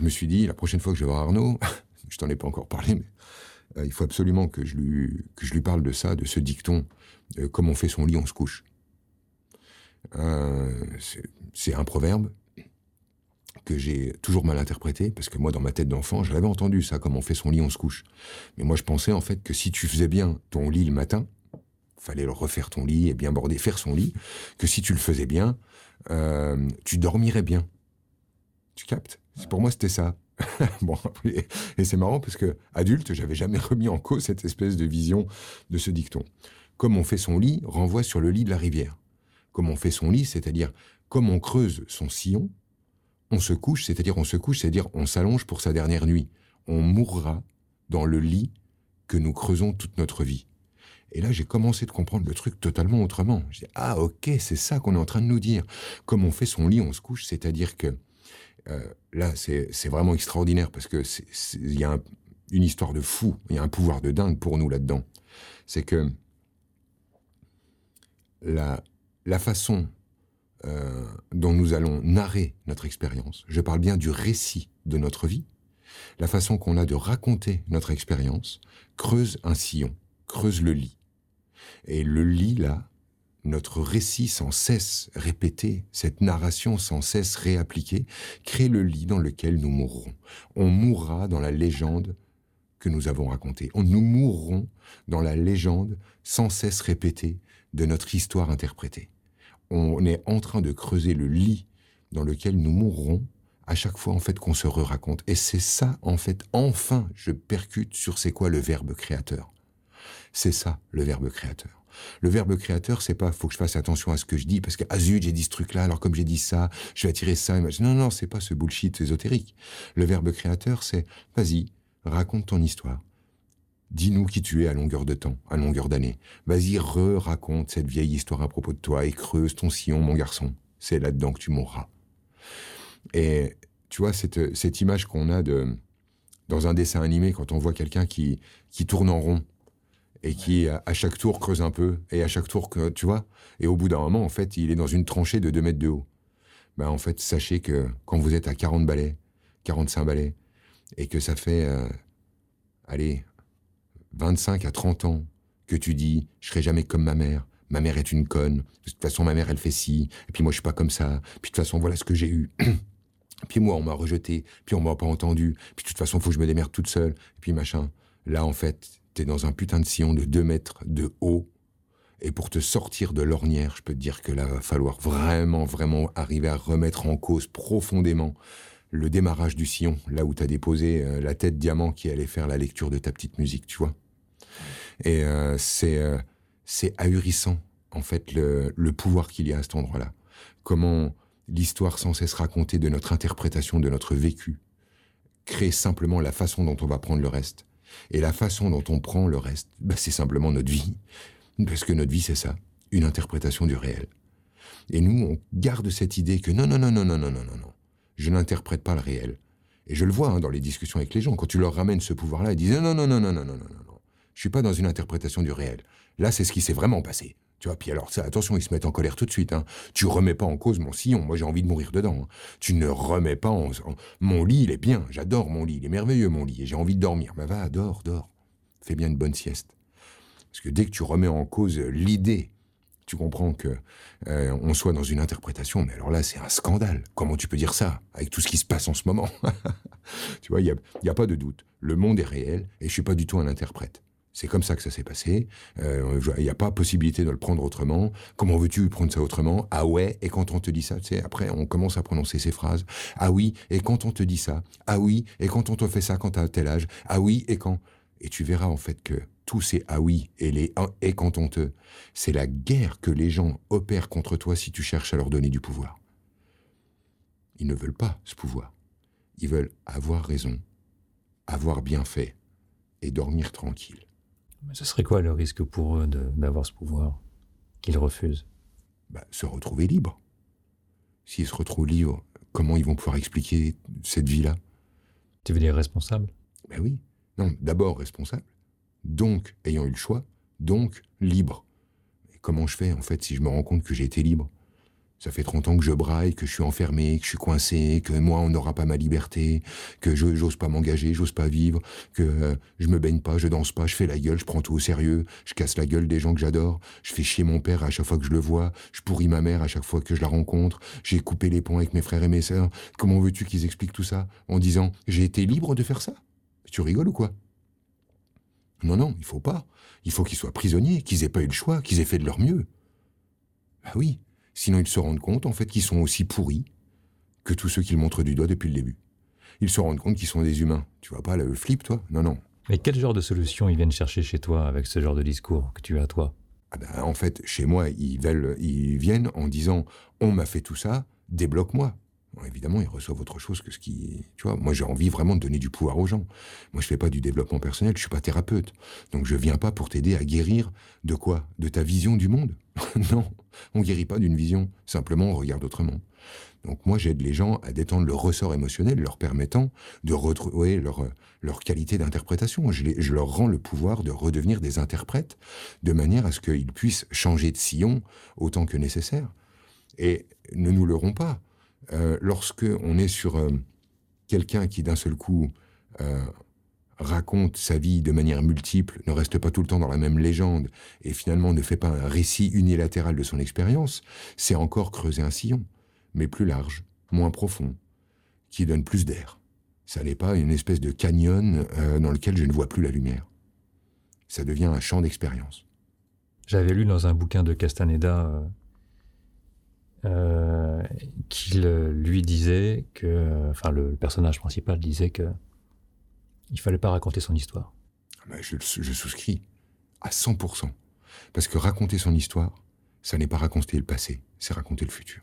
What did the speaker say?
je me suis dit, la prochaine fois que je vais voir Arnaud, je t'en ai pas encore parlé, mais euh, il faut absolument que je, lui, que je lui parle de ça, de ce dicton, euh, comme on fait son lit, on se couche. Euh, c'est un proverbe que j'ai toujours mal interprété, parce que moi, dans ma tête d'enfant, je l'avais entendu, ça, comme on fait son lit, on se couche. Mais moi, je pensais, en fait, que si tu faisais bien ton lit le matin, fallait refaire ton lit et bien border, faire son lit, que si tu le faisais bien, euh, tu dormirais bien. Tu captes? Pour moi, c'était ça. bon, et c'est marrant parce que adulte, j'avais jamais remis en cause cette espèce de vision de ce dicton. Comme on fait son lit renvoie sur le lit de la rivière. Comme on fait son lit, c'est-à-dire comme on creuse son sillon, on se couche, c'est-à-dire on se couche, c'est-à-dire on s'allonge pour sa dernière nuit. On mourra dans le lit que nous creusons toute notre vie. Et là, j'ai commencé de comprendre le truc totalement autrement. J'ai ah ok, c'est ça qu'on est en train de nous dire. Comme on fait son lit, on se couche, c'est-à-dire que là, c'est vraiment extraordinaire parce que il y a une histoire de fou, il y a un pouvoir de dingue pour nous là-dedans. C'est que la, la façon euh, dont nous allons narrer notre expérience, je parle bien du récit de notre vie, la façon qu'on a de raconter notre expérience, creuse un sillon, creuse le lit. Et le lit, là, notre récit sans cesse répété, cette narration sans cesse réappliquée, crée le lit dans lequel nous mourrons. On mourra dans la légende que nous avons racontée. On nous mourrons dans la légende sans cesse répétée de notre histoire interprétée. On est en train de creuser le lit dans lequel nous mourrons à chaque fois en fait qu'on se re-raconte. Et c'est ça en fait, enfin, je percute sur c'est quoi le verbe créateur. C'est ça le verbe créateur. Le verbe créateur, c'est pas faut que je fasse attention à ce que je dis parce que ah zut j'ai dit ce truc là alors comme j'ai dit ça je vais attirer ça. Non non c'est pas ce bullshit ésotérique. Le verbe créateur c'est vas-y raconte ton histoire. Dis-nous qui tu es à longueur de temps, à longueur d'année. Vas-y, re-raconte cette vieille histoire à propos de toi et creuse ton sillon, mon garçon. C'est là-dedans que tu mourras. Et tu vois, cette, cette image qu'on a de, dans un dessin animé, quand on voit quelqu'un qui, qui tourne en rond, et qui à chaque tour creuse un peu et à chaque tour tu vois et au bout d'un moment en fait il est dans une tranchée de 2 mètres de haut. Ben en fait sachez que quand vous êtes à 40 balais 45 balais et que ça fait euh, allez 25 à 30 ans que tu dis je serai jamais comme ma mère. Ma mère est une conne. De toute façon ma mère elle fait ci. Et puis moi je suis pas comme ça. Puis de toute façon voilà ce que j'ai eu. Puis moi on m'a rejeté. Puis on m'a pas entendu. Puis de toute façon faut que je me démerde toute seule. Et puis machin. Là en fait t'es dans un putain de sillon de 2 mètres de haut. Et pour te sortir de l'ornière, je peux te dire que là, va falloir vraiment, vraiment arriver à remettre en cause profondément le démarrage du sillon, là où t'as déposé euh, la tête diamant qui allait faire la lecture de ta petite musique, tu vois. Et euh, c'est euh, c'est ahurissant, en fait, le, le pouvoir qu'il y a à cet endroit-là. Comment l'histoire sans cesse racontée de notre interprétation de notre vécu crée simplement la façon dont on va prendre le reste. Et la façon dont on prend le reste, bah, c'est simplement notre vie. Parce que notre vie, c'est ça, une interprétation du réel. Et nous, on garde cette idée que non, non, non, non, non, non, non, non, non, je n'interprète pas le réel. Et je le vois hein, dans les discussions avec les gens, quand tu leur ramènes ce pouvoir-là, ils disent non, non, non, non, non, non, non, non, non, je suis pas dans une interprétation du réel. Là, c'est ce qui s'est vraiment passé. Tu vois, puis alors, ça, attention, ils se mettent en colère tout de suite. Hein. Tu remets pas en cause mon sillon. Moi, j'ai envie de mourir dedans. Hein. Tu ne remets pas en, Mon lit, il est bien. J'adore mon lit. Il est merveilleux, mon lit. Et j'ai envie de dormir. Mais va, dors, dors. Fais bien une bonne sieste. Parce que dès que tu remets en cause l'idée, tu comprends que euh, on soit dans une interprétation. Mais alors là, c'est un scandale. Comment tu peux dire ça avec tout ce qui se passe en ce moment? Tu vois, il n'y a, a pas de doute. Le monde est réel et je suis pas du tout un interprète. C'est comme ça que ça s'est passé. Euh, il n'y a pas possibilité de le prendre autrement. Comment veux-tu prendre ça autrement? Ah ouais, et quand on te dit ça, tu sais, après, on commence à prononcer ces phrases. Ah oui, et quand on te dit ça? Ah oui, et quand on te fait ça quand tu as tel âge? Ah oui, et quand? Et tu verras en fait que tous ces ah oui et les ah, et quand on te, c'est la guerre que les gens opèrent contre toi si tu cherches à leur donner du pouvoir. Ils ne veulent pas ce pouvoir. Ils veulent avoir raison, avoir bien fait et dormir tranquille. Mais ce serait quoi le risque pour eux d'avoir ce pouvoir qu'ils refusent? Bah, Se retrouver libre. S'ils se retrouvent libres, comment ils vont pouvoir expliquer cette vie-là? Tu veux dire responsable? Ben oui. Non, d'abord responsable, donc ayant eu le choix, donc libre. Et comment je fais en fait si je me rends compte que j'ai été libre? Ça fait 30 ans que je braille, que je suis enfermé, que je suis coincé, que moi, on n'aura pas ma liberté, que j'ose pas m'engager, j'ose pas vivre, que euh, je me baigne pas, je danse pas, je fais la gueule, je prends tout au sérieux, je casse la gueule des gens que j'adore, je fais chier mon père à chaque fois que je le vois, je pourris ma mère à chaque fois que je la rencontre, j'ai coupé les ponts avec mes frères et mes sœurs. Comment veux-tu qu'ils expliquent tout ça en disant j'ai été libre de faire ça? Tu rigoles ou quoi? Non, non, il faut pas. Il faut qu'ils soient prisonniers, qu'ils aient pas eu le choix, qu'ils aient fait de leur mieux. Bah oui, Sinon, ils se rendent compte, en fait, qu'ils sont aussi pourris que tous ceux qu'ils montrent du doigt depuis le début. Ils se rendent compte qu'ils sont des humains. Tu vois pas le flip, toi? Non, non. Mais quel genre de solution ils viennent chercher chez toi avec ce genre de discours que tu as, toi? Ah ben, En fait, chez moi, ils, veulent, ils viennent en disant On m'a fait tout ça, débloque-moi évidemment, ils reçoivent autre chose que ce qui. Tu vois, moi, j'ai envie vraiment de donner du pouvoir aux gens. Moi, je fais pas du développement personnel, je suis pas thérapeute. Donc, je viens pas pour t'aider à guérir de quoi? De ta vision du monde? Non, on guérit pas d'une vision. Simplement, on regarde autrement. Donc, moi, j'aide les gens à détendre le ressort émotionnel, leur permettant de retrouver leur, leur qualité d'interprétation. Je, je leur rends le pouvoir de redevenir des interprètes de manière à ce qu'ils puissent changer de sillon autant que nécessaire. Et ne nous leurrons pas euh, lorsque on est sur euh, quelqu'un qui d'un seul coup euh, raconte sa vie de manière multiple, ne reste pas tout le temps dans la même légende et finalement ne fait pas un récit unilatéral de son expérience, c'est encore creuser un sillon, mais plus large, moins profond, qui donne plus d'air. Ça n'est pas une espèce de canyon dans lequel je ne vois plus la lumière. Ça devient un champ d'expérience. J'avais lu dans un bouquin de Castaneda euh, qu'il lui disait que, enfin, le personnage principal disait que il fallait pas raconter son histoire. Ah ben, je, je, souscris à 100%. Parce que raconter son histoire, ça n'est pas raconter le passé, c'est raconter le futur.